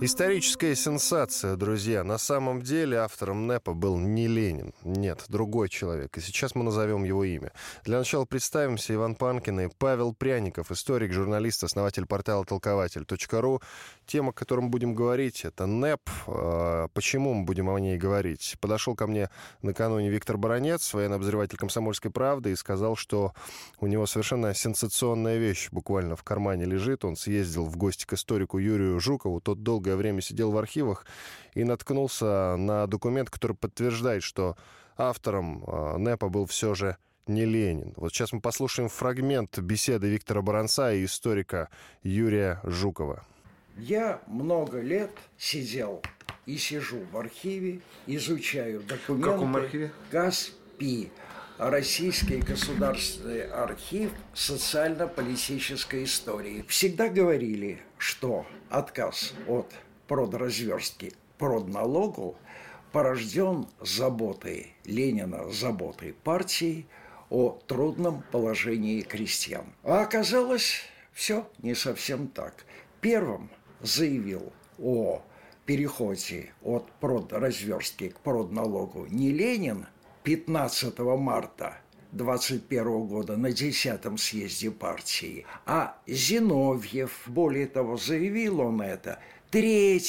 Историческая сенсация, друзья. На самом деле автором НЭПа был не Ленин. Нет, другой человек. И сейчас мы назовем его имя. Для начала представимся. Иван Панкин и Павел Пряников, историк, журналист, основатель портала толкователь.ру. Тема, о которой мы будем говорить, это НЭП. А, почему мы будем о ней говорить? Подошел ко мне накануне Виктор Баранец, военный обозреватель «Комсомольской правды», и сказал, что у него совершенно сенсационная вещь буквально в кармане лежит. Он съездил в гости к историку Юрию Жукову. Тот долго долгое время сидел в архивах и наткнулся на документ, который подтверждает, что автором а, НЭПа был все же не Ленин. Вот сейчас мы послушаем фрагмент беседы Виктора Баранца и историка Юрия Жукова. Я много лет сидел и сижу в архиве, изучаю документы. В каком архиве? ГАСПИ. Российский государственный архив социально-политической истории. Всегда говорили, что отказ от продразверстки продналогу порожден заботой Ленина, заботой партии о трудном положении крестьян. А оказалось, все не совсем так. Первым заявил о переходе от продразверстки к продналогу не Ленин – 15 марта 21 года на 10 съезде партии. А Зиновьев, более того, заявил он это 3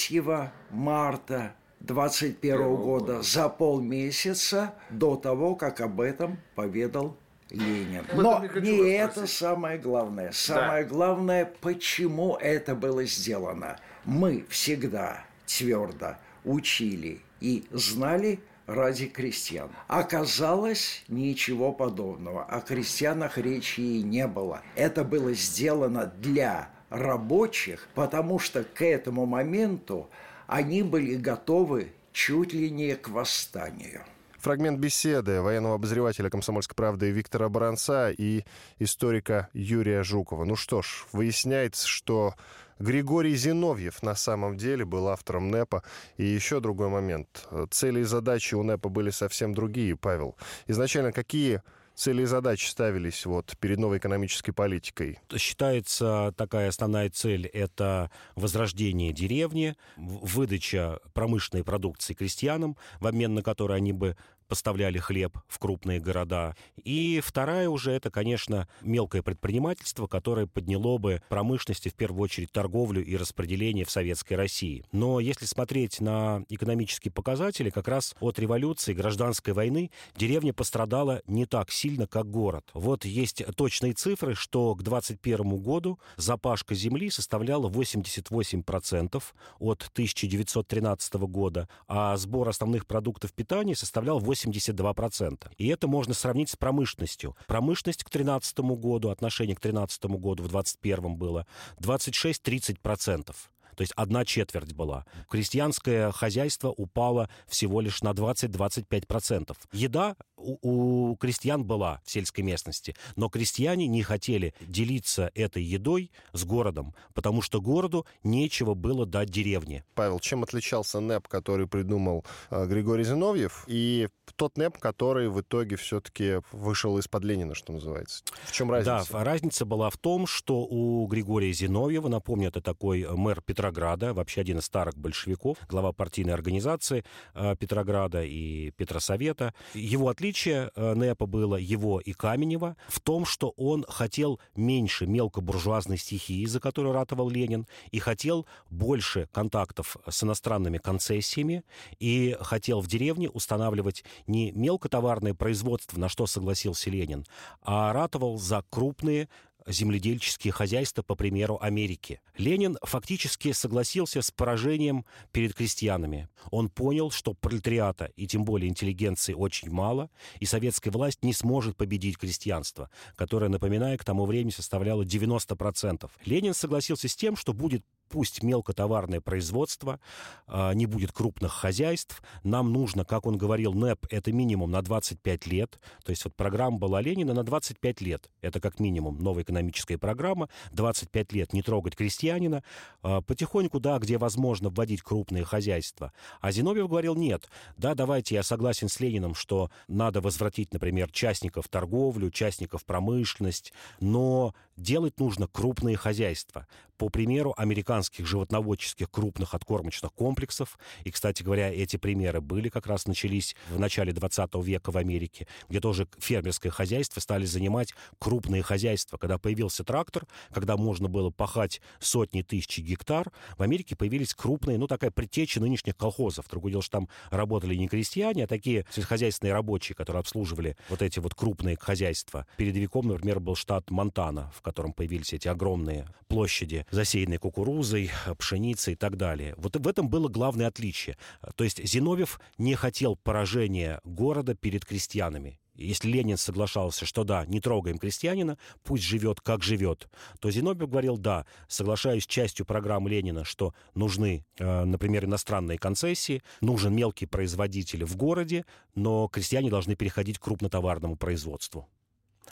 марта 21 года, за полмесяца до того, как об этом поведал Ленин. Но не это самое главное. Самое да. главное, почему это было сделано. Мы всегда твердо учили и знали ради крестьян. Оказалось, ничего подобного. О крестьянах речи и не было. Это было сделано для рабочих, потому что к этому моменту они были готовы чуть ли не к восстанию. Фрагмент беседы военного обозревателя «Комсомольской правды» Виктора Баранца и историка Юрия Жукова. Ну что ж, выясняется, что Григорий Зиновьев на самом деле был автором НЭПа. И еще другой момент. Цели и задачи у НЭПа были совсем другие, Павел. Изначально какие цели и задачи ставились вот перед новой экономической политикой? Считается такая основная цель – это возрождение деревни, выдача промышленной продукции крестьянам, в обмен на которой они бы поставляли хлеб в крупные города. И вторая уже это, конечно, мелкое предпринимательство, которое подняло бы промышленности, в первую очередь торговлю и распределение в Советской России. Но если смотреть на экономические показатели, как раз от революции, гражданской войны, деревня пострадала не так сильно, как город. Вот есть точные цифры, что к 2021 году запашка земли составляла 88% от 1913 года, а сбор основных продуктов питания составлял 80 82%. И это можно сравнить с промышленностью. Промышленность к 2013 году, отношение к 2013 году в 2021 было 26-30%. То есть одна четверть была. Крестьянское хозяйство упало всего лишь на 20-25%. Еда у, у крестьян была в сельской местности, но крестьяне не хотели делиться этой едой с городом, потому что городу нечего было дать деревне. Павел, чем отличался НЭП, который придумал э, Григорий Зиновьев, и тот НЭП, который в итоге все-таки вышел из-под Ленина, что называется? В чем разница? Да, разница была в том, что у Григория Зиновьева, напомню, это такой мэр Петрограда, вообще один из старых большевиков, глава партийной организации э, Петрограда и Петросовета, его отличие э, НЭПа было его и Каменева в том, что он хотел меньше мелкобуржуазной стихии, за которую ратовал Ленин, и хотел больше контактов с иностранными концессиями, и хотел в деревне устанавливать не мелкотоварное производство, на что согласился Ленин, а ратовал за крупные земледельческие хозяйства, по примеру Америки. Ленин фактически согласился с поражением перед крестьянами. Он понял, что пролетариата и тем более интеллигенции очень мало, и советская власть не сможет победить крестьянство, которое, напоминаю, к тому времени составляло 90%. Ленин согласился с тем, что будет пусть мелкотоварное производство, а, не будет крупных хозяйств. Нам нужно, как он говорил, НЭП — это минимум на 25 лет. То есть вот программа была Ленина на 25 лет. Это как минимум новая экономическая программа. 25 лет не трогать крестьянина. А, потихоньку, да, где возможно вводить крупные хозяйства. А Зиновьев говорил, нет, да, давайте, я согласен с Лениным, что надо возвратить, например, частников торговлю, частников промышленность, но делать нужно крупные хозяйства. По примеру американских животноводческих крупных откормочных комплексов, и, кстати говоря, эти примеры были как раз начались в начале 20 века в Америке, где тоже фермерское хозяйство стали занимать крупные хозяйства. Когда появился трактор, когда можно было пахать сотни тысяч гектар, в Америке появились крупные, ну, такая предтеча нынешних колхозов. Другое дело, что там работали не крестьяне, а такие сельскохозяйственные рабочие, которые обслуживали вот эти вот крупные хозяйства. Передовиком, например, был штат Монтана, в котором появились эти огромные площади, засеянные кукурузой, пшеницей и так далее. Вот в этом было главное отличие. То есть Зиновьев не хотел поражения города перед крестьянами. Если Ленин соглашался, что да, не трогаем крестьянина, пусть живет, как живет, то Зиновьев говорил, да, соглашаюсь с частью программы Ленина, что нужны, э, например, иностранные концессии, нужен мелкий производитель в городе, но крестьяне должны переходить к крупнотоварному производству.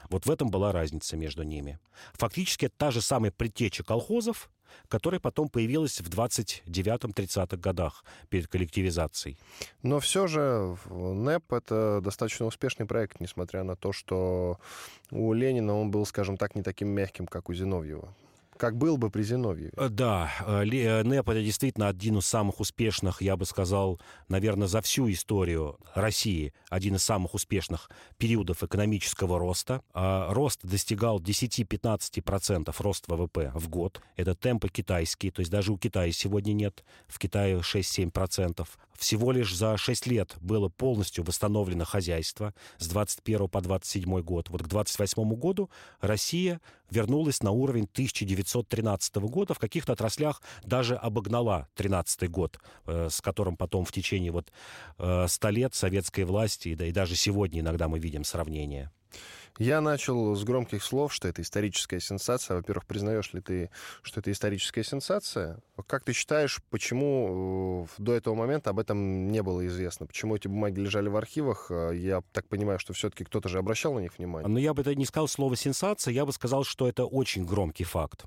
Вот в этом была разница между ними. Фактически это та же самая предтеча колхозов, которая потом появилась в 29-30-х годах перед коллективизацией. Но все же НЭП — это достаточно успешный проект, несмотря на то, что у Ленина он был, скажем так, не таким мягким, как у Зиновьева как был бы при Зиновьеве. Э, да, э, э, НЭП это действительно один из самых успешных, я бы сказал, наверное, за всю историю России, один из самых успешных периодов экономического роста. А рост достигал 10-15% рост ВВП в год. Это темпы китайские, то есть даже у Китая сегодня нет, в Китае 6-7%. Всего лишь за 6 лет было полностью восстановлено хозяйство с 21 по 27 год. Вот к 28 году Россия вернулась на уровень 1913 года, в каких-то отраслях даже обогнала 13 год, э, с которым потом в течение вот э, 100 лет советской власти, да и даже сегодня иногда мы видим сравнение. Я начал с громких слов, что это историческая сенсация. Во-первых, признаешь ли ты, что это историческая сенсация? Как ты считаешь, почему э, до этого момента об этом не было известно? Почему эти бумаги лежали в архивах? Э, я так понимаю, что все-таки кто-то же обращал на них внимание. Но я бы это не сказал слово «сенсация», я бы сказал, что это очень громкий факт.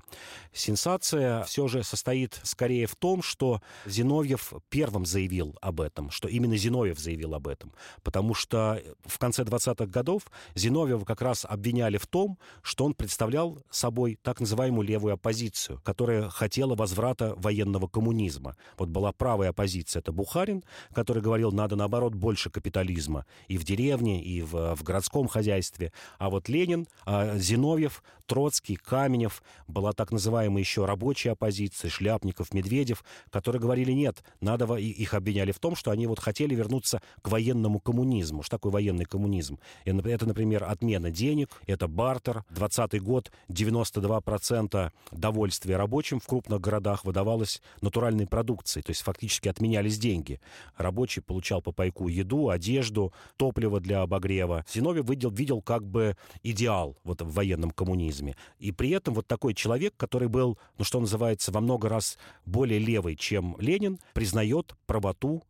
Сенсация все же состоит скорее в том, что Зиновьев первым заявил об этом, что именно Зиновьев заявил об этом. Потому что в конце 20-х годов Зиновьева как раз обвиняли в том, что он представлял собой так называемую левую оппозицию, которая хотела возврата военного коммунизма. Вот была правая оппозиция, это Бухарин, который говорил, надо наоборот больше капитализма и в деревне, и в, в городском хозяйстве. А вот Ленин, а Зиновьев, Троцкий, Каменев, была так называемая еще рабочая оппозиция, Шляпников, Медведев, которые говорили, нет, надо, их обвиняли в том, что они вот хотели вернуться к военному коммунизму. Что такое военный коммунизм? Это, например, отмена денег, это бартер. 20 год 92% довольствия рабочим в крупных городах выдавалось натуральной продукцией, то есть фактически отменялись деньги. Рабочий получал по пайку еду, одежду, топливо для обогрева. Зиновий видел, видел как бы идеал вот в военном коммунизме. И при этом вот такой человек, который был, ну что называется, во много раз более левый, чем Ленин, признает правоту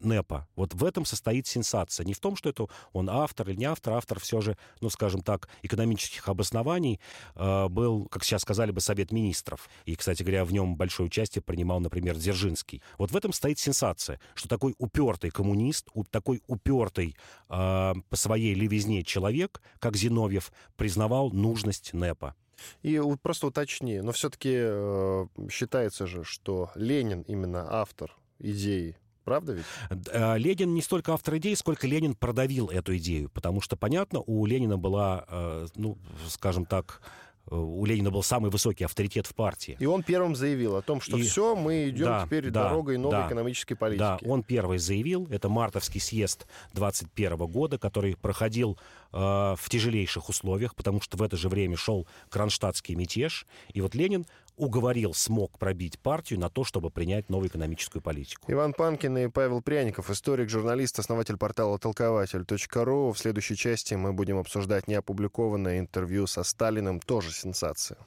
НЭПа. Вот в этом состоит сенсация. Не в том, что это он автор или не автор. Автор все же, ну, скажем так, экономических обоснований э, был, как сейчас сказали бы, Совет Министров. И, кстати говоря, в нем большое участие принимал, например, Дзержинский. Вот в этом стоит сенсация, что такой упертый коммунист, такой упертый э, по своей левизне человек, как Зиновьев, признавал нужность НЭПа. И просто уточни, но все-таки э, считается же, что Ленин именно автор идеи Правда ведь? Э, Ленин не столько автор идеи, сколько Ленин продавил эту идею. Потому что, понятно, у Ленина была, э, ну, скажем так, э, у Ленина был самый высокий авторитет в партии. И он первым заявил о том, что и... все, мы идем да, теперь да, дорогой новой да, экономической политики. Да, он первый заявил. Это мартовский съезд 21 года, который проходил э, в тяжелейших условиях, потому что в это же время шел кронштадтский мятеж. И вот Ленин уговорил, смог пробить партию на то, чтобы принять новую экономическую политику. Иван Панкин и Павел Пряников, историк, журналист, основатель портала толкователь.ру. В следующей части мы будем обсуждать неопубликованное интервью со Сталиным, тоже сенсация.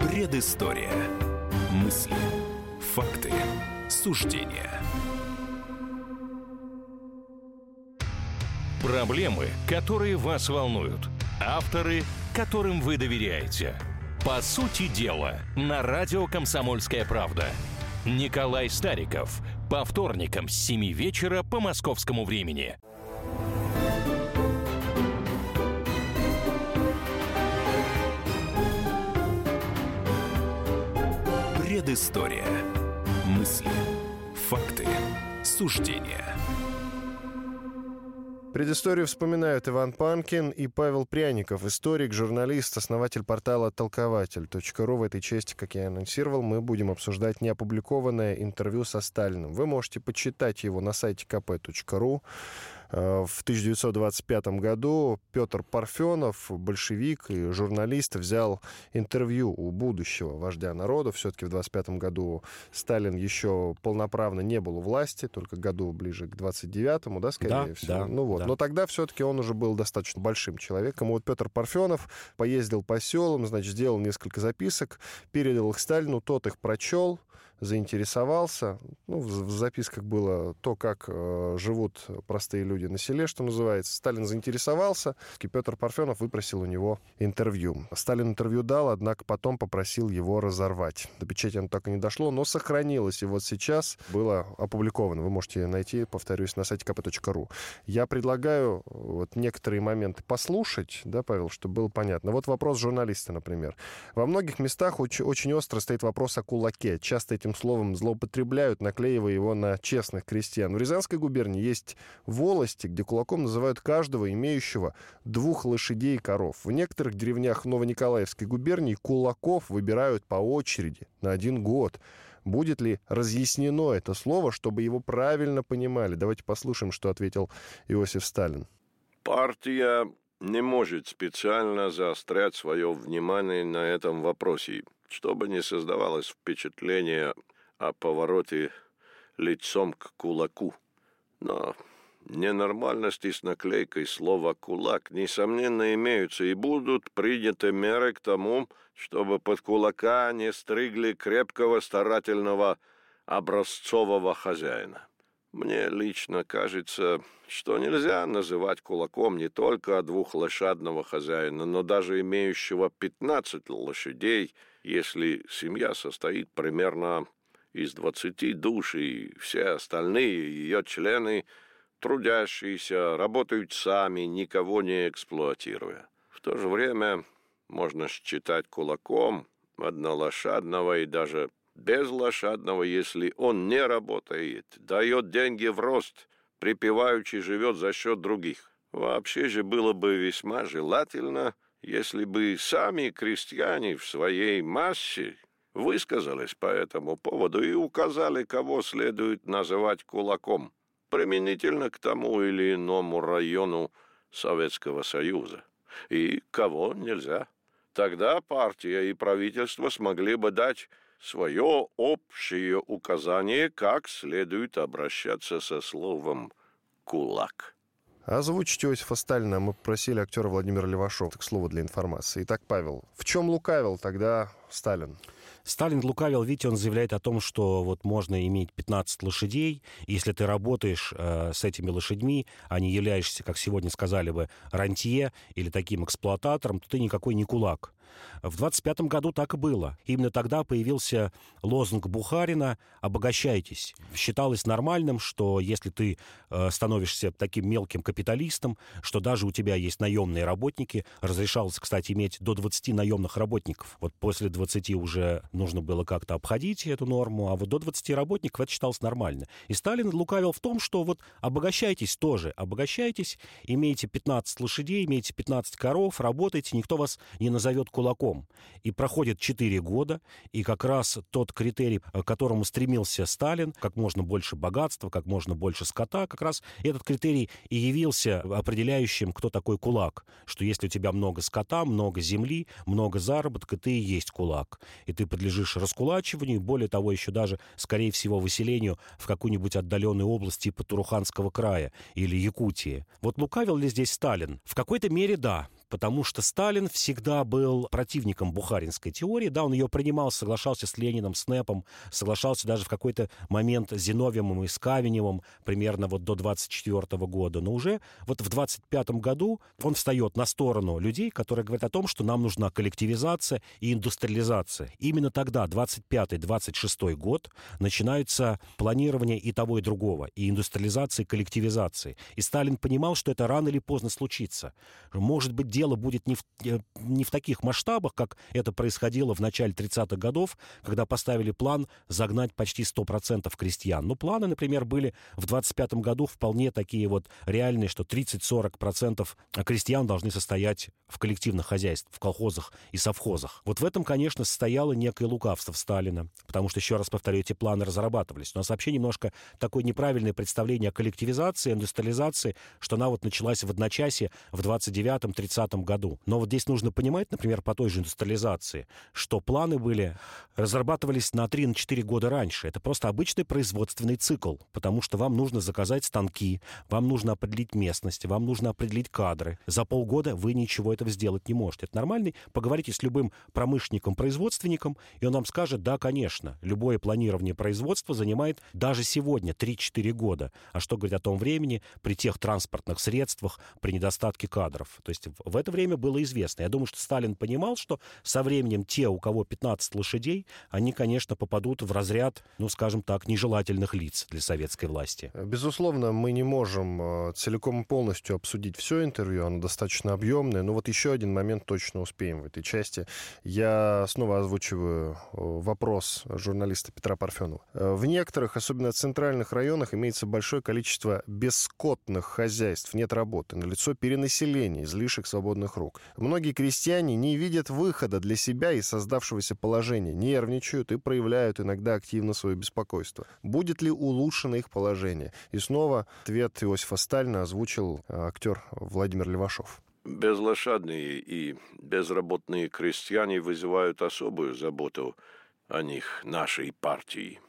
Предыстория. Мысли. Факты. Суждения. Проблемы, которые вас волнуют. Авторы, которым вы доверяете. По сути дела, на радио «Комсомольская правда». Николай Стариков. По вторникам с 7 вечера по московскому времени. Предыстория. Мысли, факты, суждения. Предысторию вспоминают Иван Панкин и Павел Пряников, историк, журналист, основатель портала толкователь.ру. В этой части, как я анонсировал, мы будем обсуждать неопубликованное интервью со Сталиным. Вы можете почитать его на сайте kp.ru. Э, в 1925 году Петр Парфенов, большевик и журналист, взял интервью у будущего вождя народа. Все-таки в 25 году Сталин еще полноправно не был у власти, только году ближе к 29-му, да, скорее да, всего. Да, ну вот. Да. Но тогда все-таки он уже был достаточно большим человеком. вот Петр Парфенов поездил по селам, значит, сделал несколько записок, передал их Сталину, тот их прочел, заинтересовался. Ну, в, записках было то, как э, живут простые люди на селе, что называется. Сталин заинтересовался, и Петр Парфенов выпросил у него интервью. Сталин интервью дал, однако потом попросил его разорвать. До печати оно так и не дошло, но сохранилось. И вот сейчас было опубликовано. Вы можете найти, повторюсь, на сайте kp.ru. Я предлагаю вот некоторые моменты послушать, да, Павел, чтобы было понятно. Вот вопрос журналиста, например. Во многих местах очень, очень остро стоит вопрос о кулаке. Часто этим словом злоупотребляют, наклеивая его на честных крестьян. В Рязанской губернии есть волости, где кулаком называют каждого, имеющего двух лошадей и коров. В некоторых деревнях Новониколаевской губернии кулаков выбирают по очереди на один год. Будет ли разъяснено это слово, чтобы его правильно понимали? Давайте послушаем, что ответил Иосиф Сталин. Партия не может специально заострять свое внимание на этом вопросе, чтобы не создавалось впечатление о повороте лицом к кулаку. Но ненормальности с наклейкой слова «кулак» несомненно имеются и будут приняты меры к тому, чтобы под кулака не стригли крепкого старательного образцового хозяина. Мне лично кажется, что нельзя называть кулаком не только двухлошадного хозяина, но даже имеющего 15 лошадей, если семья состоит примерно из 20 душ, и все остальные ее члены, трудящиеся, работают сами, никого не эксплуатируя. В то же время можно считать кулаком однолошадного и даже безлошадного, если он не работает, дает деньги в рост, припеваючи живет за счет других. Вообще же было бы весьма желательно, если бы сами крестьяне в своей массе высказались по этому поводу и указали, кого следует называть кулаком, применительно к тому или иному району Советского Союза, и кого нельзя. Тогда партия и правительство смогли бы дать свое общее указание, как следует обращаться со словом «кулак». Озвучить Иосифа Сталина мы попросили актера Владимира Левашова, к слову, для информации. Итак, Павел, в чем лукавил тогда Сталин? Сталин лукавил, видите, он заявляет о том, что вот можно иметь 15 лошадей, если ты работаешь э, с этими лошадьми, а не являешься, как сегодня сказали бы, рантье или таким эксплуататором, то ты никакой не кулак. В 25 году так и было. Именно тогда появился лозунг Бухарина «Обогащайтесь». Считалось нормальным, что если ты э, становишься таким мелким капиталистом, что даже у тебя есть наемные работники, разрешалось, кстати, иметь до 20 наемных работников. Вот после 20 уже нужно было как-то обходить эту норму, а вот до 20 работников это считалось нормально. И Сталин лукавил в том, что вот обогащайтесь тоже, обогащайтесь, имейте 15 лошадей, имейте 15 коров, работайте, никто вас не назовет кулаком кулаком. И проходит 4 года, и как раз тот критерий, к которому стремился Сталин, как можно больше богатства, как можно больше скота, как раз этот критерий и явился определяющим, кто такой кулак. Что если у тебя много скота, много земли, много заработка, ты и есть кулак. И ты подлежишь раскулачиванию, более того, еще даже, скорее всего, выселению в какую-нибудь отдаленную область типа Туруханского края или Якутии. Вот лукавил ли здесь Сталин? В какой-то мере да потому что Сталин всегда был противником бухаринской теории, да, он ее принимал, соглашался с Лениным, с Непом, соглашался даже в какой-то момент с Зиновьевым и с Кавиневым, примерно вот до 24 года, но уже вот в 25 году он встает на сторону людей, которые говорят о том, что нам нужна коллективизация и индустриализация. Именно тогда, 25-26 год, начинается планирование и того, и другого, и индустриализации, и коллективизации. И Сталин понимал, что это рано или поздно случится. Может быть, дело будет не в, э, не в таких масштабах, как это происходило в начале 30-х годов, когда поставили план загнать почти 100% крестьян. Но планы, например, были в 25 году вполне такие вот реальные, что 30-40% крестьян должны состоять в коллективных хозяйствах, в колхозах и совхозах. Вот в этом, конечно, состояло некое лукавство Сталина, потому что, еще раз повторю, эти планы разрабатывались. У нас вообще немножко такое неправильное представление о коллективизации, индустриализации, что она вот началась в одночасье в 29-30 году. Но вот здесь нужно понимать, например, по той же индустриализации, что планы были, разрабатывались на 3-4 года раньше. Это просто обычный производственный цикл, потому что вам нужно заказать станки, вам нужно определить местность, вам нужно определить кадры. За полгода вы ничего этого сделать не можете. Это нормальный. Поговорите с любым промышленником, производственником, и он вам скажет, да, конечно, любое планирование производства занимает даже сегодня 3-4 года. А что говорить о том времени при тех транспортных средствах, при недостатке кадров? То есть в это время было известно. Я думаю, что Сталин понимал, что со временем те, у кого 15 лошадей, они, конечно, попадут в разряд, ну, скажем так, нежелательных лиц для советской власти. Безусловно, мы не можем э, целиком и полностью обсудить все интервью, оно достаточно объемное, но вот еще один момент точно успеем в этой части. Я снова озвучиваю э, вопрос журналиста Петра Парфенова. Э, в некоторых, особенно центральных районах, имеется большое количество бесскотных хозяйств, нет работы, налицо перенаселение, излишек свободных рук. Многие крестьяне не видят выхода для себя из создавшегося положения, нервничают и проявляют иногда активно свое беспокойство. Будет ли улучшено их положение? И снова ответ Иосифа Сталина озвучил э, актер Владимир Левашов. Безлошадные и безработные крестьяне вызывают особую заботу о них нашей партии.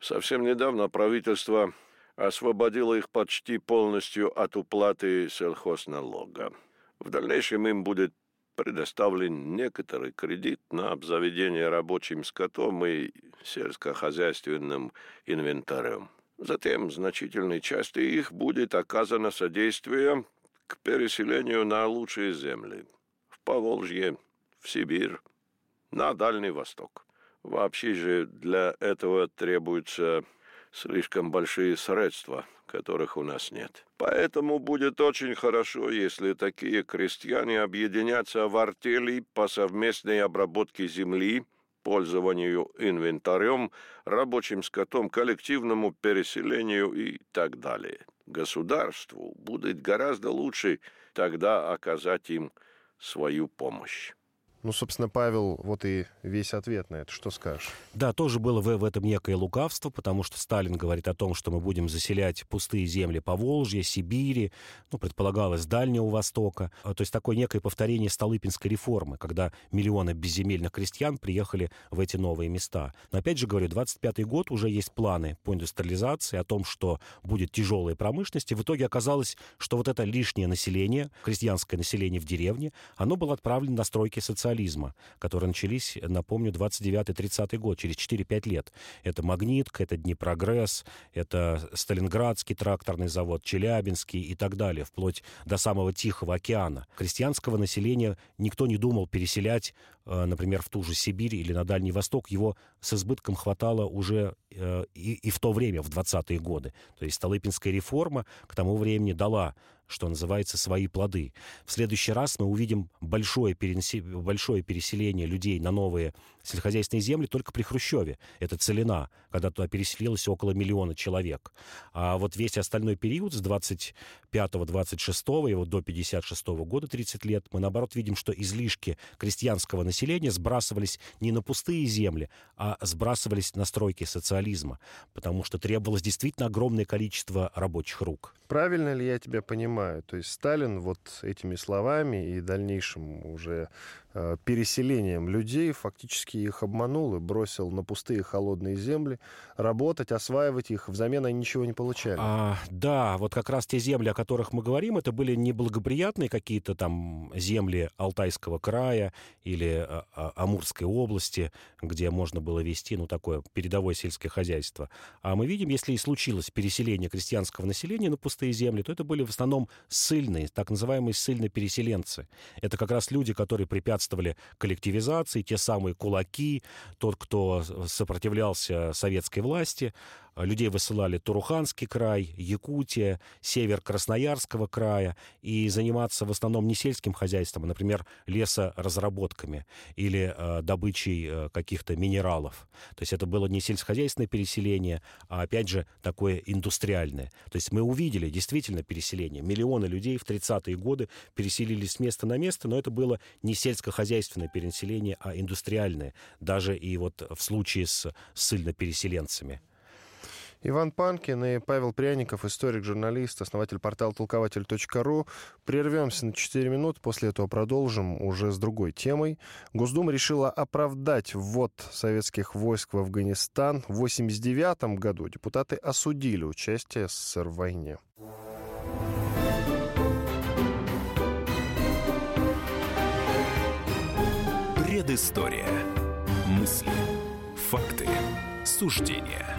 Совсем недавно правительство освободило их почти полностью от уплаты сельхозналога. В дальнейшем им будет предоставлен некоторый кредит на обзаведение рабочим скотом и сельскохозяйственным инвентарем. Затем значительной части их будет оказано содействие к переселению на лучшие земли. В Поволжье, в Сибирь, на Дальний Восток. Вообще же для этого требуются слишком большие средства, которых у нас нет. Поэтому будет очень хорошо, если такие крестьяне объединятся в артели по совместной обработке земли, пользованию инвентарем, рабочим скотом, коллективному переселению и так далее. Государству будет гораздо лучше тогда оказать им свою помощь. Ну, собственно, Павел, вот и весь ответ на это. Что скажешь? Да, тоже было в, в этом некое лукавство, потому что Сталин говорит о том, что мы будем заселять пустые земли по Волжье, Сибири, ну, предполагалось, Дальнего Востока. А, то есть такое некое повторение Столыпинской реформы, когда миллионы безземельных крестьян приехали в эти новые места. Но опять же говорю, 25-й год уже есть планы по индустриализации, о том, что будет тяжелая промышленность. И в итоге оказалось, что вот это лишнее население, крестьянское население в деревне, оно было отправлено на стройки социальных социализма, которые начались, напомню, 29-30 год, через 4-5 лет. Это «Магнитка», это «Днепрогресс», это Сталинградский тракторный завод, Челябинский и так далее, вплоть до самого Тихого океана. Крестьянского населения никто не думал переселять, э, например, в ту же Сибирь или на Дальний Восток. Его с избытком хватало уже э, и, и в то время, в 20-е годы. То есть Столыпинская реформа к тому времени дала что называется, свои плоды. В следующий раз мы увидим большое, перенесе... большое переселение людей на новые сельскохозяйственные земли только при Хрущеве. Это Целина, когда туда переселилось около миллиона человек. А вот весь остальной период с 25-26 и вот до 56 года, 30 лет, мы наоборот видим, что излишки крестьянского населения сбрасывались не на пустые земли, а сбрасывались на стройки социализма, потому что требовалось действительно огромное количество рабочих рук. Правильно ли я тебя понимаю? То есть Сталин вот этими словами и дальнейшим уже переселением людей, фактически их обманул и бросил на пустые холодные земли, работать, осваивать их, взамен они ничего не получали. А, да, вот как раз те земли, о которых мы говорим, это были неблагоприятные какие-то там земли Алтайского края или а, а, Амурской области, где можно было вести, ну, такое передовое сельское хозяйство. А мы видим, если и случилось переселение крестьянского населения на пустые земли, то это были в основном ссыльные, так называемые ссыльные переселенцы. Это как раз люди, которые препятствовали коллективизации, те самые кулаки, тот, кто сопротивлялся советской власти, людей высылали Туруханский край, Якутия, север Красноярского края, и заниматься в основном не сельским хозяйством, а, например, лесоразработками или э, добычей э, каких-то минералов. То есть это было не сельскохозяйственное переселение, а, опять же, такое индустриальное. То есть мы увидели действительно переселение. Миллионы людей в 30-е годы переселились с места на место, но это было не сельскохозяйственное переселение, а индустриальное. Даже и вот в случае с ссыльно-переселенцами. Иван Панкин и Павел Пряников, историк, журналист, основатель портала толкователь.ру. Прервемся на 4 минуты, после этого продолжим уже с другой темой. Госдума решила оправдать ввод советских войск в Афганистан. В 1989 году депутаты осудили участие СССР в войне. Предыстория. Мысли. Факты. Суждения.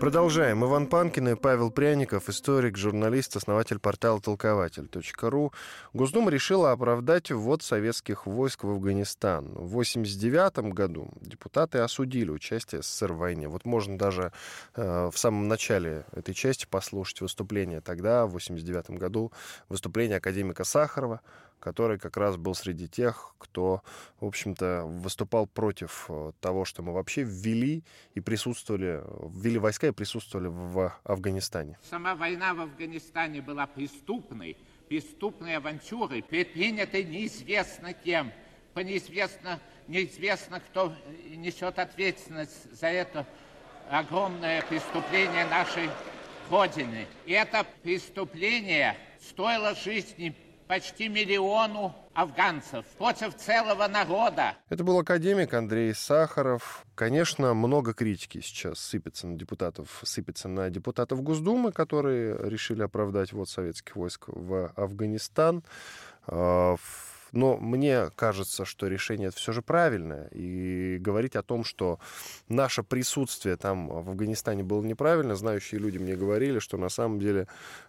Продолжаем. Иван Панкин и Павел Пряников, историк, журналист, основатель портала толкователь.ру. Госдума решила оправдать ввод советских войск в Афганистан. В 1989 году депутаты осудили участие СССР в войне. Вот можно даже э, в самом начале этой части послушать выступление тогда, в 1989 году, выступление академика Сахарова, который как раз был среди тех, кто, в общем-то, выступал против э, того, что мы вообще ввели и присутствовали, ввели войска и присутствовали в Афганистане. Сама война в Афганистане была преступной, преступной авантюрой, предпринятой неизвестно кем, по неизвестно, неизвестно, кто несет ответственность за это огромное преступление нашей Родины. И это преступление стоило жизни почти миллиону афганцев против целого народа. Это был академик Андрей Сахаров. Конечно, много критики сейчас сыпется на депутатов, сыпется на депутатов Госдумы, которые решили оправдать вот советских войск в Афганистан. А, но мне кажется, что решение это все же правильное. И говорить о том, что наше присутствие там в Афганистане было неправильно, знающие люди мне говорили, что на самом деле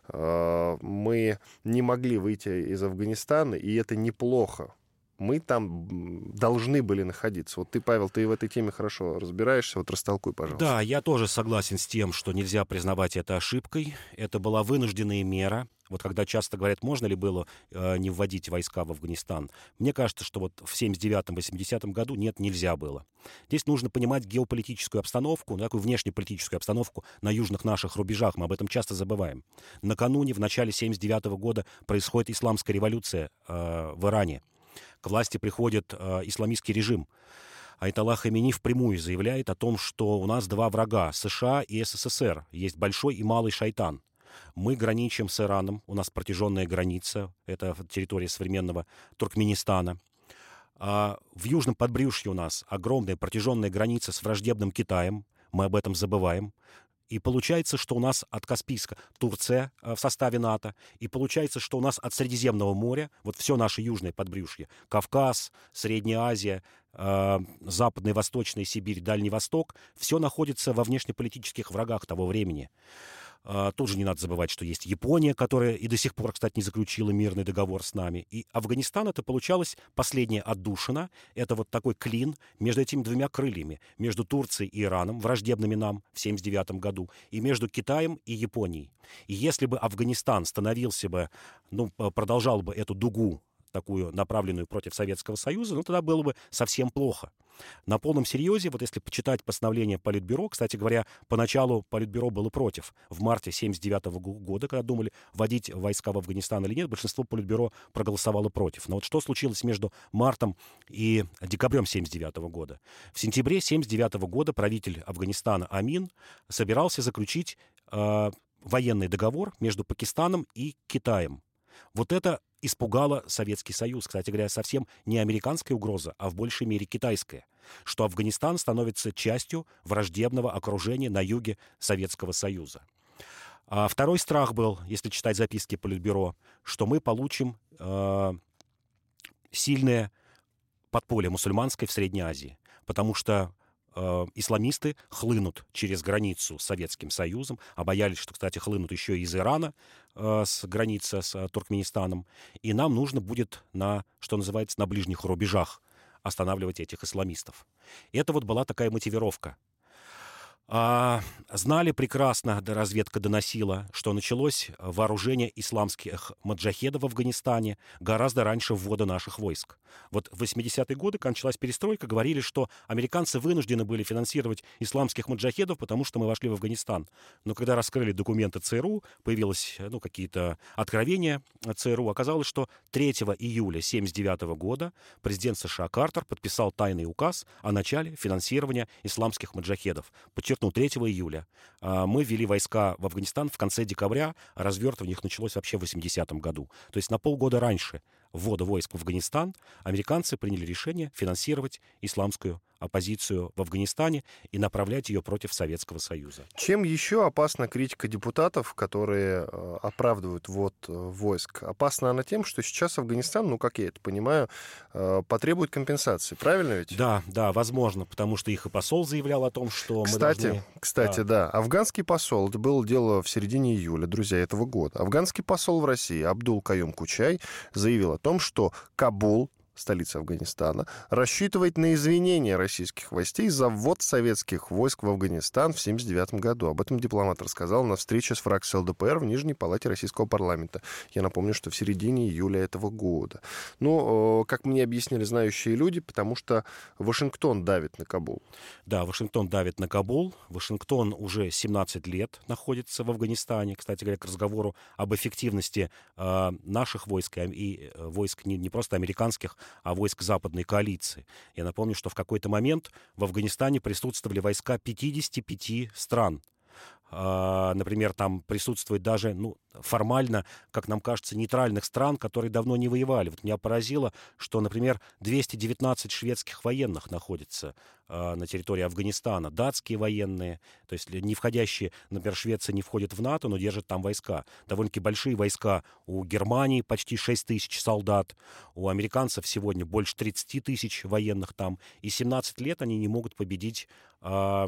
э, мы не могли выйти из Афганистана, и это неплохо мы там должны были находиться. Вот ты, Павел, ты в этой теме хорошо разбираешься, вот растолкуй, пожалуйста. Да, я тоже согласен с тем, что нельзя признавать это ошибкой. Это была вынужденная мера. Вот когда часто говорят, можно ли было э, не вводить войска в Афганистан, мне кажется, что вот в 79-80 году нет, нельзя было. Здесь нужно понимать геополитическую обстановку, ну, такую внешнеполитическую обстановку на южных наших рубежах. Мы об этом часто забываем. Накануне, в начале 79 года, происходит исламская революция э, в Иране. К власти приходит э, исламистский режим. Айталlah Хамини впрямую заявляет о том, что у нас два врага — США и СССР. Есть большой и малый шайтан. Мы граничим с Ираном, у нас протяженная граница, это территория современного Туркменистана. А в южном подбрюшье у нас огромная протяженная граница с враждебным Китаем, мы об этом забываем. И получается, что у нас от Каспийска Турция э, в составе НАТО. И получается, что у нас от Средиземного моря, вот все наше южное подбрюшье, Кавказ, Средняя Азия, э, Западная, Восточная Сибирь, Дальний Восток, все находится во внешнеполитических врагах того времени. А, тут же не надо забывать, что есть Япония, которая и до сих пор, кстати, не заключила мирный договор с нами. И Афганистан это получалось последняя отдушина. Это вот такой клин между этими двумя крыльями. Между Турцией и Ираном, враждебными нам в 1979 году, и между Китаем и Японией. И если бы Афганистан становился бы, ну, продолжал бы эту дугу такую направленную против Советского Союза, ну, тогда было бы совсем плохо. На полном серьезе, вот если почитать постановление Политбюро, кстати говоря, поначалу Политбюро было против. В марте 1979 года, когда думали, вводить войска в Афганистан или нет, большинство Политбюро проголосовало против. Но вот что случилось между мартом и декабрем 1979 года? В сентябре 1979 года правитель Афганистана Амин собирался заключить э, военный договор между Пакистаном и Китаем. Вот это испугало Советский Союз. Кстати говоря, совсем не американская угроза, а в большей мере китайская. Что Афганистан становится частью враждебного окружения на юге Советского Союза. А второй страх был, если читать записки Политбюро, что мы получим э, сильное подполье мусульманское в Средней Азии. Потому что э, исламисты хлынут через границу с Советским Союзом, а боялись, что, кстати, хлынут еще из Ирана э, с границы с э, Туркменистаном, и нам нужно будет на, что называется, на ближних рубежах останавливать этих исламистов. Это вот была такая мотивировка. А, знали прекрасно, да, разведка доносила, что началось вооружение исламских маджахедов в Афганистане гораздо раньше ввода наших войск. Вот в 80-е годы, когда перестройка, говорили, что американцы вынуждены были финансировать исламских маджахедов, потому что мы вошли в Афганистан. Но когда раскрыли документы ЦРУ, появилось ну, какие-то откровения ЦРУ, оказалось, что 3 июля 1979 года президент США Картер подписал тайный указ о начале финансирования исламских маджахедов. Подчеркну, 3 июля. А, мы ввели войска в Афганистан в конце декабря, а развертывание их началось вообще в 80-м году. То есть на полгода раньше ввода войск в Афганистан американцы приняли решение финансировать исламскую оппозицию в Афганистане и направлять ее против Советского Союза. Чем еще опасна критика депутатов, которые э, оправдывают ввод э, войск? Опасна она тем, что сейчас Афганистан, ну, как я это понимаю, э, потребует компенсации. Правильно ведь? Да, да, возможно, потому что их и посол заявлял о том, что кстати, мы должны... Кстати, да. да. Афганский посол, это было дело в середине июля, друзья, этого года. Афганский посол в России Абдул Каюм Кучай заявил о том, что Кабул столица Афганистана, рассчитывает на извинения российских властей за ввод советских войск в Афганистан в 1979 году. Об этом дипломат рассказал на встрече с фракцией ЛДПР в Нижней Палате Российского парламента. Я напомню, что в середине июля этого года. Ну, как мне объяснили знающие люди, потому что Вашингтон давит на Кабул. Да, Вашингтон давит на Кабул. Вашингтон уже 17 лет находится в Афганистане. Кстати говоря, к разговору об эффективности э, наших войск и э, войск не просто американских, а войск западной коалиции. Я напомню, что в какой-то момент в Афганистане присутствовали войска 55 стран. А, например, там присутствует даже, ну, формально, как нам кажется, нейтральных стран, которые давно не воевали. Вот меня поразило, что, например, 219 шведских военных находится э, на территории Афганистана, датские военные, то есть не входящие, например, Швеция не входит в НАТО, но держит там войска. Довольно-таки большие войска у Германии, почти 6 тысяч солдат, у американцев сегодня больше 30 тысяч военных там, и 17 лет они не могут победить э,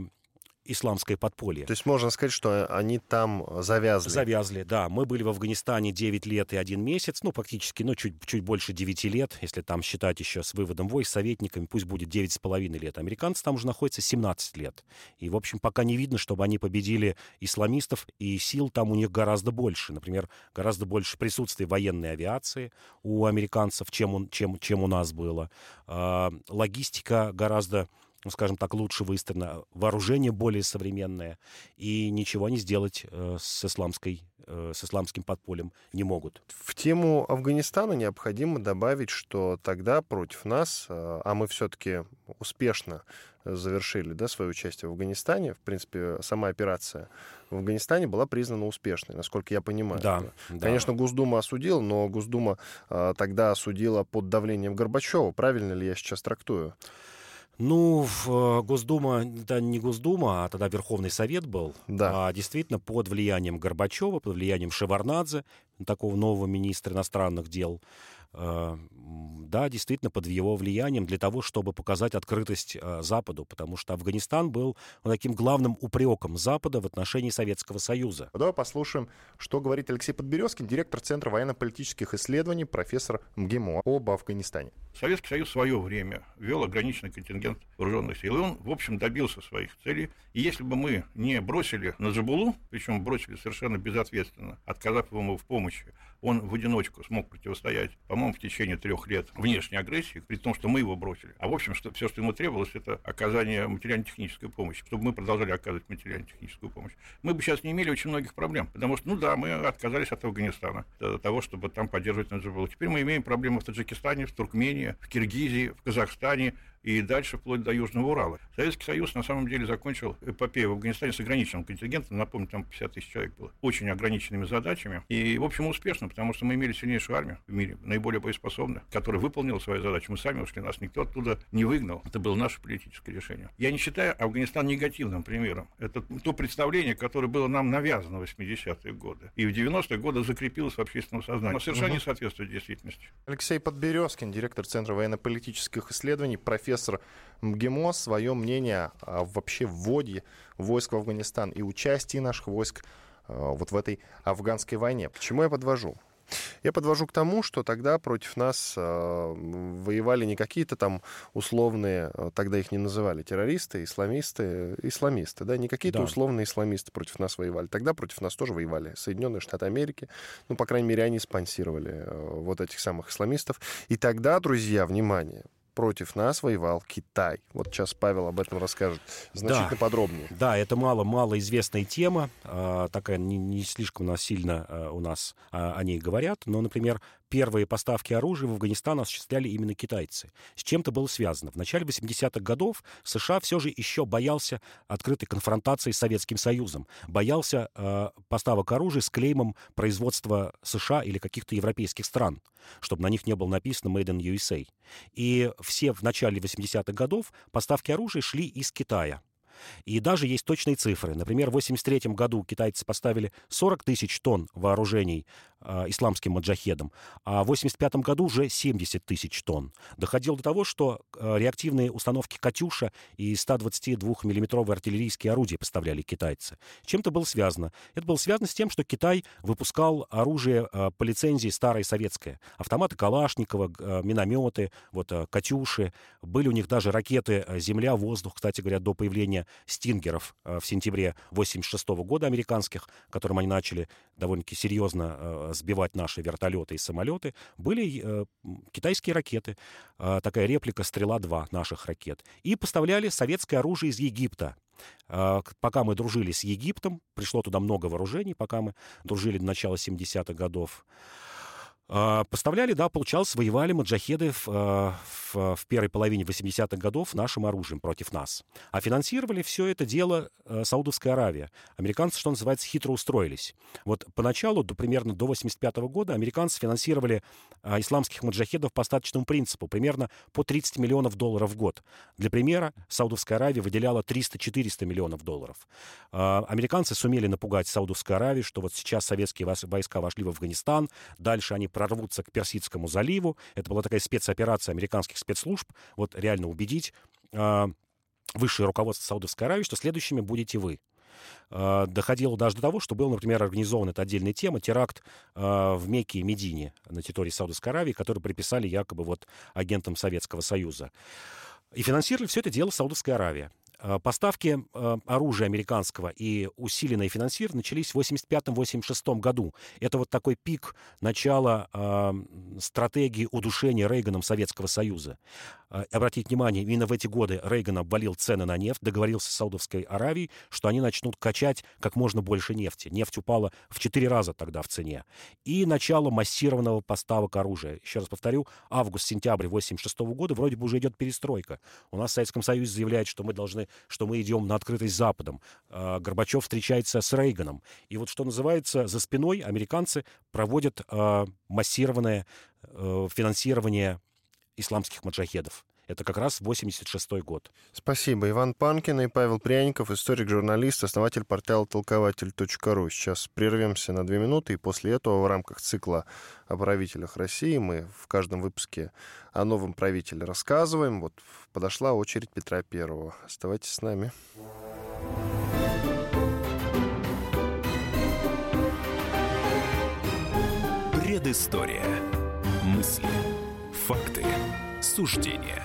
исламское подполье. То есть можно сказать, что они там завязли? Завязли, да. Мы были в Афганистане 9 лет и 1 месяц, ну, фактически, ну, чуть, чуть больше 9 лет, если там считать еще с выводом войск, советниками, пусть будет 9,5 лет. Американцы там уже находятся 17 лет. И, в общем, пока не видно, чтобы они победили исламистов, и сил там у них гораздо больше. Например, гораздо больше присутствия военной авиации у американцев, чем, он, чем, чем у нас было. Э, логистика гораздо ну, скажем так, лучше выстроено, вооружение более современное, и ничего не сделать э, с, исламской, э, с исламским подполем не могут. В тему Афганистана необходимо добавить, что тогда против нас, э, а мы все-таки успешно завершили да, свое участие в Афганистане. В принципе, сама операция в Афганистане была признана успешной, насколько я понимаю. Да, да. Конечно, Госдума осудила, но Госдума э, тогда осудила под давлением Горбачева. Правильно ли я сейчас трактую? Ну, в э, Госдума, это не Госдума, а тогда Верховный Совет был. Да. А действительно под влиянием Горбачева, под влиянием Шеварнадзе, такого нового министра иностранных дел, да, действительно, под его влиянием для того, чтобы показать открытость э, Западу, потому что Афганистан был таким главным упреком Запада в отношении Советского Союза. Давай послушаем, что говорит Алексей Подберезкин, директор Центра военно-политических исследований, профессор МГИМО об Афганистане. Советский Союз в свое время ввел ограниченный контингент вооруженных сил, и он, в общем, добился своих целей. И если бы мы не бросили на Джабулу, причем бросили совершенно безответственно, отказав ему в помощи, он в одиночку смог противостоять, по в течение трех лет внешней агрессии, при том, что мы его бросили. А в общем, что все, что ему требовалось, это оказание материально-технической помощи, чтобы мы продолжали оказывать материально-техническую помощь. Мы бы сейчас не имели очень многих проблем, потому что, ну да, мы отказались от Афганистана, для того, чтобы там поддерживать Наджибулла. Теперь мы имеем проблемы в Таджикистане, в Туркмении, в Киргизии, в Казахстане, и дальше вплоть до Южного Урала. Советский Союз на самом деле закончил эпопею в Афганистане с ограниченным контингентом, напомню, там 50 тысяч человек было, очень ограниченными задачами, и, в общем, успешно, потому что мы имели сильнейшую армию в мире, наиболее боеспособную, которая выполнила свою задачу. Мы сами ушли, нас никто оттуда не выгнал. Это было наше политическое решение. Я не считаю Афганистан негативным примером. Это то представление, которое было нам навязано в 80-е годы. И в 90-е годы закрепилось в общественном сознании. Но совершенно угу. не соответствует действительности. Алексей Подберезкин, директор Центра военно-политических исследований, профессор профессор МГИМО свое мнение о вообще вводе войск в Афганистан и участии наших войск э, вот в этой афганской войне. Почему я подвожу? Я подвожу к тому, что тогда против нас э, воевали не какие-то там условные, тогда их не называли, террористы, исламисты, исламисты, да, не какие-то да. условные исламисты против нас воевали. Тогда против нас тоже воевали Соединенные Штаты Америки. Ну, по крайней мере, они спонсировали э, вот этих самых исламистов. И тогда, друзья, внимание, против нас воевал Китай. Вот сейчас Павел об этом расскажет значительно да. подробнее. Да, это мало-мало известная тема, э, такая не, не слишком у нас сильно у нас о ней говорят, но, например, первые поставки оружия в Афганистан осуществляли именно китайцы. С чем это было связано? В начале 80-х годов США все же еще боялся открытой конфронтации с Советским Союзом, боялся э, поставок оружия с клеймом производства США или каких-то европейских стран, чтобы на них не было написано «Made in USA». И все в начале 80-х годов поставки оружия шли из Китая. И даже есть точные цифры. Например, в 1983 году китайцы поставили 40 тысяч тонн вооружений э, исламским маджахедам, а в 1985 году уже 70 тысяч тонн. Доходило до того, что э, реактивные установки «Катюша» и 122-миллиметровые артиллерийские орудия поставляли китайцы. Чем это было связано? Это было связано с тем, что Китай выпускал оружие э, по лицензии старое советское. Автоматы Калашникова, э, минометы, вот, э, «Катюши». Были у них даже ракеты э, «Земля-воздух», кстати говоря, до появления «Стингеров» э, в сентябре 1986 года американских, которым они начали довольно-таки серьезно э, сбивать наши вертолеты и самолеты, были э, китайские ракеты, такая реплика «Стрела-2» наших ракет. И поставляли советское оружие из Египта. Пока мы дружили с Египтом, пришло туда много вооружений, пока мы дружили до начала 70-х годов, поставляли, да, получалось, воевали маджахеды в, а, в, в первой половине 80-х годов нашим оружием против нас. А финансировали все это дело э, Саудовская Аравия. Американцы, что называется, хитро устроились. Вот поначалу, до, примерно до 85 -го года, американцы финансировали а, исламских маджахедов по остаточному принципу, примерно по 30 миллионов долларов в год. Для примера, Саудовская Аравия выделяла 300-400 миллионов долларов. Американцы сумели напугать Саудовскую Аравию, что вот сейчас советские войска вошли в Афганистан, дальше они прорвутся к Персидскому заливу. Это была такая спецоперация американских спецслужб. Вот реально убедить э, высшее руководство Саудовской Аравии, что следующими будете вы. Э, доходило даже до того, что был, например, организован, это отдельная тема, теракт э, в Мекке и Медине на территории Саудовской Аравии, который приписали якобы вот агентам Советского Союза. И финансировали все это дело Саудовская Аравия. Э, поставки э, оружия американского и усиленное финансирование начались в 1985-1986 году. Это вот такой пик начала э, стратегии удушения Рейганом Советского Союза. Обратите внимание, именно в эти годы Рейган обвалил цены на нефть, договорился с Саудовской Аравией, что они начнут качать как можно больше нефти. Нефть упала в 4 раза тогда в цене. И начало массированного поставок оружия. Еще раз повторю, август-сентябрь 1986 года вроде бы уже идет перестройка. У нас в Советском Союзе заявляют, что мы должны что мы идем на открытость Западом. А, Горбачев встречается с Рейганом. И вот что называется, за спиной американцы проводят а, массированное э, финансирование исламских маджахедов. Это как раз 86 год. Спасибо. Иван Панкин и Павел Пряников, историк-журналист, основатель портала толкователь.ру. Сейчас прервемся на две минуты, и после этого в рамках цикла о правителях России мы в каждом выпуске о новом правителе рассказываем. Вот подошла очередь Петра Первого. Оставайтесь с нами. Предыстория. Мысли. Факты. Суждения.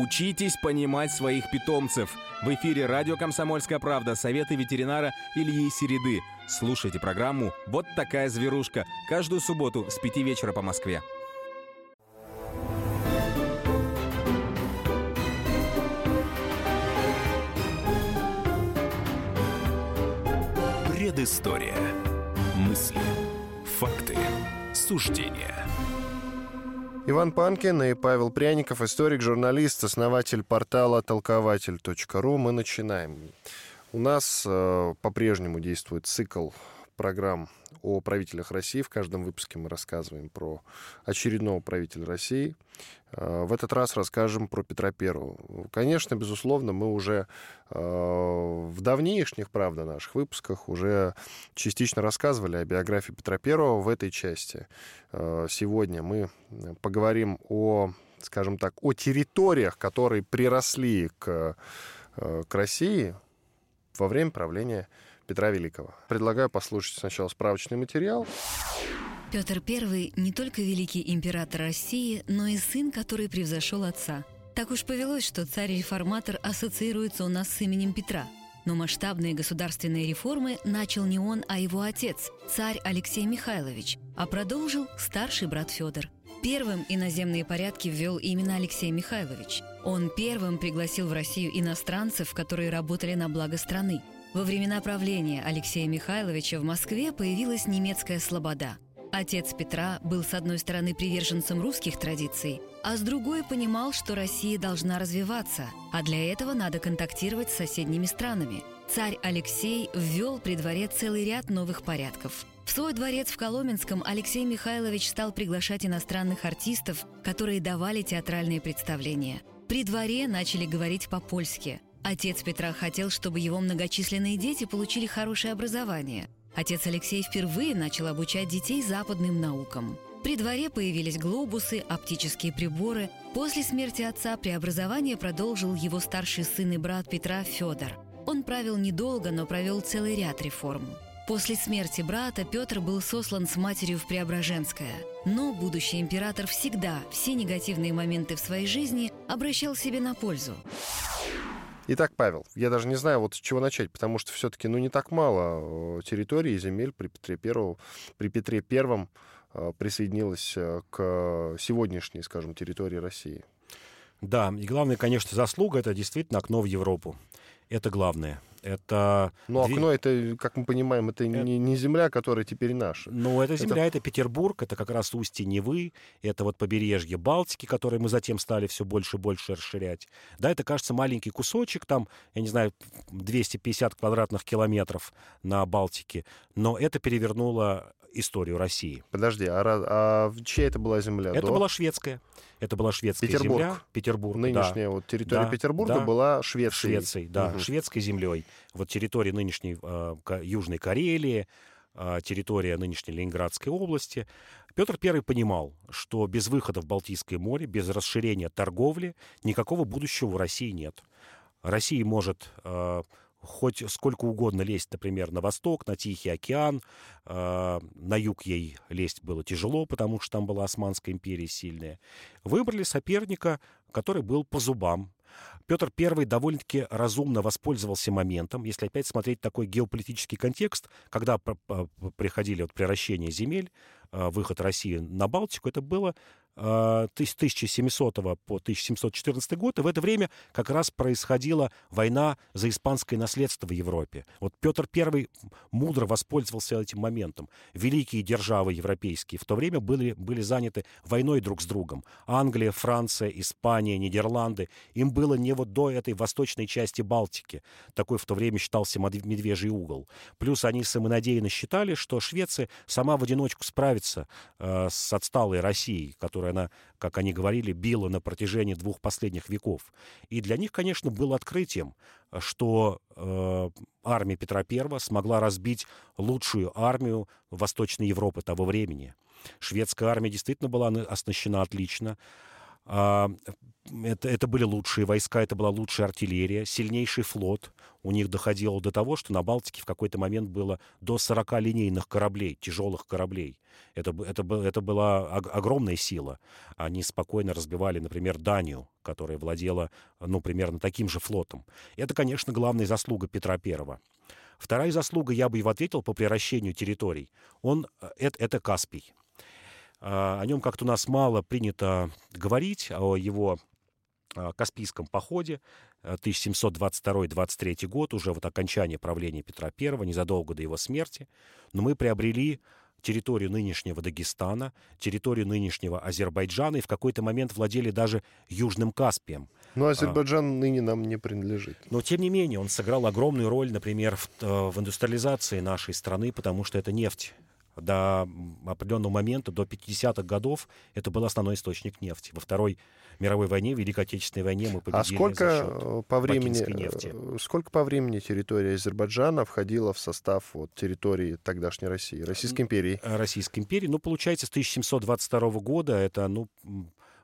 Учитесь понимать своих питомцев. В эфире радио «Комсомольская правда» советы ветеринара Ильи Середы. Слушайте программу «Вот такая зверушка» каждую субботу с 5 вечера по Москве. Предыстория. Мысли. Факты. Суждения. Иван Панкин и Павел Пряников, историк, журналист, основатель портала толкователь.ру. Мы начинаем. У нас э, по-прежнему действует цикл программ о правителях России. В каждом выпуске мы рассказываем про очередного правителя России. Э, в этот раз расскажем про Петра Первого. Конечно, безусловно, мы уже э, в давнейшних, правда, наших выпусках уже частично рассказывали о биографии Петра Первого в этой части. Э, сегодня мы поговорим о, скажем так, о территориях, которые приросли к, к России во время правления Петра Великого. Предлагаю послушать сначала справочный материал. Петр I не только великий император России, но и сын, который превзошел отца. Так уж повелось, что царь-реформатор ассоциируется у нас с именем Петра. Но масштабные государственные реформы начал не он, а его отец, царь Алексей Михайлович, а продолжил старший брат Федор. Первым иноземные порядки ввел именно Алексей Михайлович. Он первым пригласил в Россию иностранцев, которые работали на благо страны. Во времена правления Алексея Михайловича в Москве появилась немецкая слобода. Отец Петра был с одной стороны приверженцем русских традиций, а с другой понимал, что Россия должна развиваться, а для этого надо контактировать с соседними странами. Царь Алексей ввел при дворе целый ряд новых порядков. В свой дворец в Коломенском Алексей Михайлович стал приглашать иностранных артистов, которые давали театральные представления. При дворе начали говорить по-польски – Отец Петра хотел, чтобы его многочисленные дети получили хорошее образование. Отец Алексей впервые начал обучать детей западным наукам. При дворе появились глобусы, оптические приборы. После смерти отца преобразование продолжил его старший сын и брат Петра Федор. Он правил недолго, но провел целый ряд реформ. После смерти брата Петр был сослан с матерью в Преображенское. Но будущий император всегда все негативные моменты в своей жизни обращал себе на пользу. Итак, Павел, я даже не знаю, вот с чего начать, потому что все-таки, ну, не так мало э, территорий и земель при Петре Первом, при Петре Первом э, присоединилось э, к сегодняшней, скажем, территории России. Да, и главное, конечно, заслуга — это действительно окно в Европу. Это главное. Это... Ну, окно, это, как мы понимаем, это, это... Не, не земля, которая теперь наша. Ну, эта земля, это... это Петербург, это как раз устье Невы, это вот побережье Балтики, которое мы затем стали все больше и больше расширять. Да, это, кажется, маленький кусочек, там, я не знаю, 250 квадратных километров на Балтике, но это перевернуло историю России. Подожди, а, а чья это была земля? Это до? была шведская. Это была шведская Петербург. земля. Петербург. Нынешняя да. вот территория да, Петербурга да. была Швецией. Швецией, да, угу. шведской землей. Вот территория нынешней э, Южной Карелии, э, территория нынешней Ленинградской области. Петр I понимал, что без выхода в Балтийское море, без расширения торговли никакого будущего в России нет. Россия может э, хоть сколько угодно лезть, например, на восток, на Тихий океан. Э, на юг ей лезть было тяжело, потому что там была Османская империя сильная. Выбрали соперника, который был по зубам. Петр I довольно-таки разумно воспользовался моментом, если опять смотреть такой геополитический контекст, когда приходили вот превращение земель, э, выход России на Балтику, это было 1700 по 1714 год, и в это время как раз происходила война за испанское наследство в Европе. Вот Петр I мудро воспользовался этим моментом. Великие державы европейские в то время были, были заняты войной друг с другом. Англия, Франция, Испания, Нидерланды. Им было не вот до этой восточной части Балтики. Такой в то время считался медвежий угол. Плюс они самонадеянно считали, что Швеция сама в одиночку справится э, с отсталой Россией, которая которую она, как они говорили, била на протяжении двух последних веков. И для них, конечно, было открытием, что э, армия Петра I смогла разбить лучшую армию Восточной Европы того времени. Шведская армия действительно была оснащена отлично. А, это, это были лучшие войска, это была лучшая артиллерия, сильнейший флот. У них доходило до того, что на Балтике в какой-то момент было до 40 линейных кораблей, тяжелых кораблей. Это, это, это была огромная сила. Они спокойно разбивали, например, Данию, которая владела, ну, примерно таким же флотом. Это, конечно, главная заслуга Петра Первого. Вторая заслуга, я бы его ответил, по приращению территорий. Он, э, это, это Каспий. А, о нем как-то у нас мало принято говорить, о его а, Каспийском походе 1722-23 э, год, уже вот окончание правления Петра I, незадолго до его смерти. Но мы приобрели территорию нынешнего Дагестана, территорию нынешнего Азербайджана и в какой-то момент владели даже Южным Каспием. Но Азербайджан а, ныне нам не принадлежит. Но, тем не менее, он сыграл огромную роль, например, в, э, в индустриализации нашей страны, потому что это нефть до определенного момента, до 50-х годов, это был основной источник нефти. Во Второй мировой войне, Великой Отечественной войне мы победили а сколько по времени, нефти. Э, сколько по времени территория Азербайджана входила в состав вот, территории тогдашней России, Российской империи? Российской империи. Ну, получается, с 1722 года это, ну,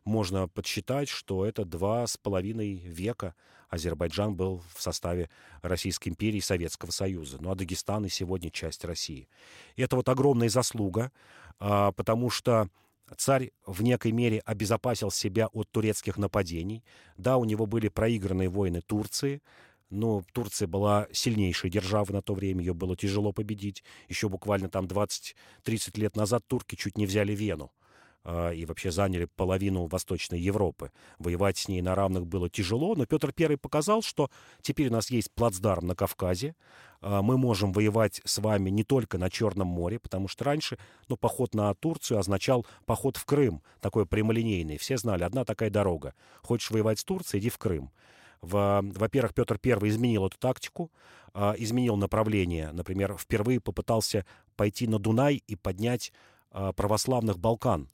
можно подсчитать, что это два с половиной века Азербайджан был в составе Российской империи и Советского Союза. Ну а Дагестан и сегодня часть России. И это вот огромная заслуга, а, потому что Царь в некой мере обезопасил себя от турецких нападений. Да, у него были проигранные войны Турции, но Турция была сильнейшей державой на то время, ее было тяжело победить. Еще буквально там 20-30 лет назад турки чуть не взяли Вену. А, и вообще заняли половину Восточной Европы. Воевать с ней на равных было тяжело, но Петр I показал, что теперь у нас есть плацдарм на Кавказе, а, мы можем воевать с вами не только на Черном море, потому что раньше ну, поход на Турцию означал поход в Крым, такой прямолинейный. Все знали, одна такая дорога. Хочешь воевать с Турцией, иди в Крым. Во-первых, Петр I изменил эту тактику, а, изменил направление. Например, впервые попытался пойти на Дунай и поднять православных Балкан.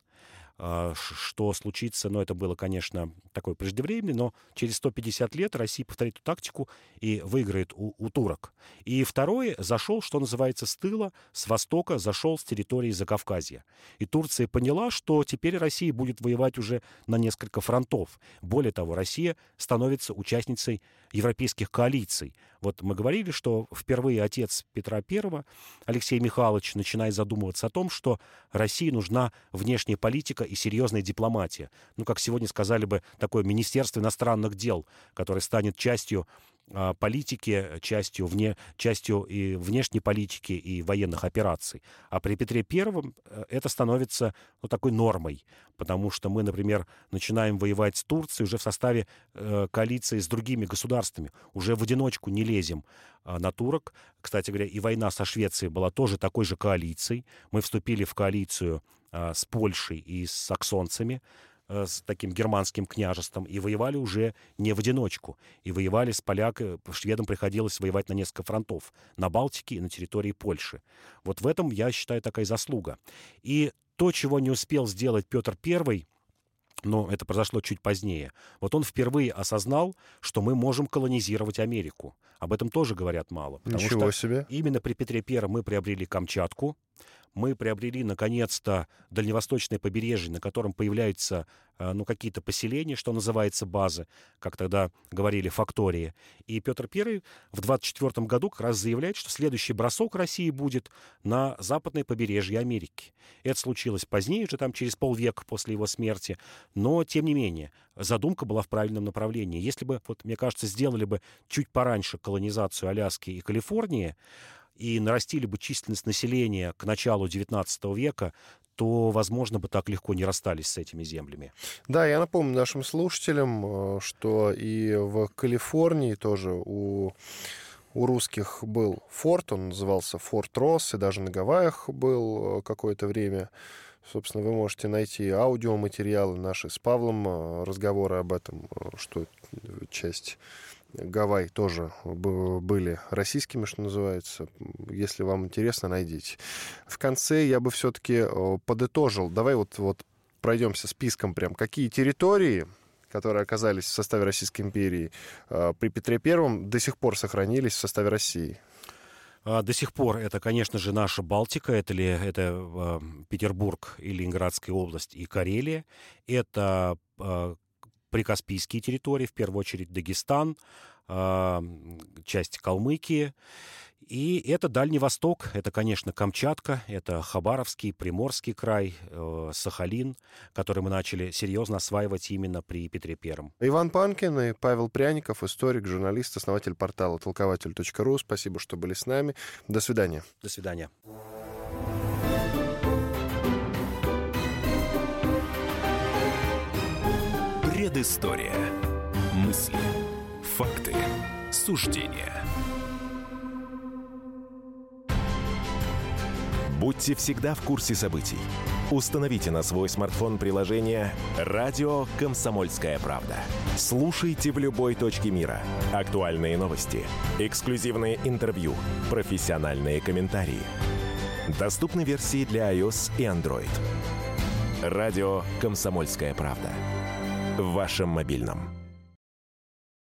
А, что случится, но это было, конечно, такое преждевременное, но через 150 лет Россия повторит эту тактику и выиграет у, у турок. И второе, зашел, что называется, с тыла, с востока, зашел с территории Закавказья. И Турция поняла, что теперь Россия будет воевать уже на несколько фронтов. Более того, Россия становится участницей европейских коалиций. Вот мы говорили, что впервые отец Петра I, Алексей Михайлович, начинает задумываться о том, что России нужна внешняя политика и серьезная дипломатия. Ну, как сегодня сказали бы, такое Министерство иностранных дел, которое станет частью политики, частью, вне, частью и внешней политики и военных операций. А при Петре Первом э, это становится ну, такой нормой, потому что мы, например, начинаем воевать с Турцией уже в составе э, коалиции с другими государствами, уже в одиночку не лезем э, на турок. Кстати говоря, и война со Швецией была тоже такой же коалицией. Мы вступили в коалицию э, с Польшей и с саксонцами. Э, с таким германским княжеством и воевали уже не в одиночку. И воевали с поляками, шведам приходилось воевать на несколько фронтов. На Балтике и на территории Польши. Вот в этом, я считаю, такая заслуга. И то, чего не успел сделать Петр I, но это произошло чуть позднее. Вот он впервые осознал, что мы можем колонизировать Америку. Об этом тоже говорят мало. Потому Ничего что себе. Именно при Петре I мы приобрели Камчатку, мы приобрели, наконец-то, дальневосточное побережье, на котором появляются э, ну, какие-то поселения, что называется базы, как тогда говорили, фактории. И Петр I в 24 году как раз заявляет, что следующий бросок России будет на западное побережье Америки. Это случилось позднее, уже там через полвека после его смерти, но, тем не менее, задумка была в правильном направлении. Если бы, вот, мне кажется, сделали бы чуть пораньше колонизацию Аляски и Калифорнии, и нарастили бы численность населения к началу XIX века, то, возможно, бы так легко не расстались с этими землями. Да, я напомню нашим слушателям, э, что и в Калифорнии тоже у у русских был форт, он назывался Форт Росс, и даже на Гавайях был э, какое-то время. Собственно, вы можете найти аудиоматериалы наши с Павлом, э, разговоры об этом, что часть Гавай тоже были российскими, что называется. Если вам интересно, найдите. В конце я бы все-таки подытожил. Давай вот, вот пройдемся списком прям. Какие территории, которые оказались в составе Российской империи э, при Петре Первом, до сих пор сохранились в составе России? А, до сих пор это, конечно же, наша Балтика, это ли это э, Петербург и Ленинградская область и Карелия, это э, прикаспийские территории, в первую очередь Дагестан, часть Калмыкии. И это Дальний Восток, это, конечно, Камчатка, это Хабаровский, Приморский край, э, Сахалин, который мы начали серьезно осваивать именно при Петре Первом. Иван Панкин и Павел Пряников, историк, журналист, основатель портала толкователь.ру. Спасибо, что были с нами. До свидания. До свидания. Предыстория. Мысли. Факты. Суждения. Будьте всегда в курсе событий. Установите на свой смартфон приложение «Радио Комсомольская правда». Слушайте в любой точке мира. Актуальные новости, эксклюзивные интервью, профессиональные комментарии. Доступны версии для iOS и Android. Радио «Комсомольская правда». В вашем мобильном.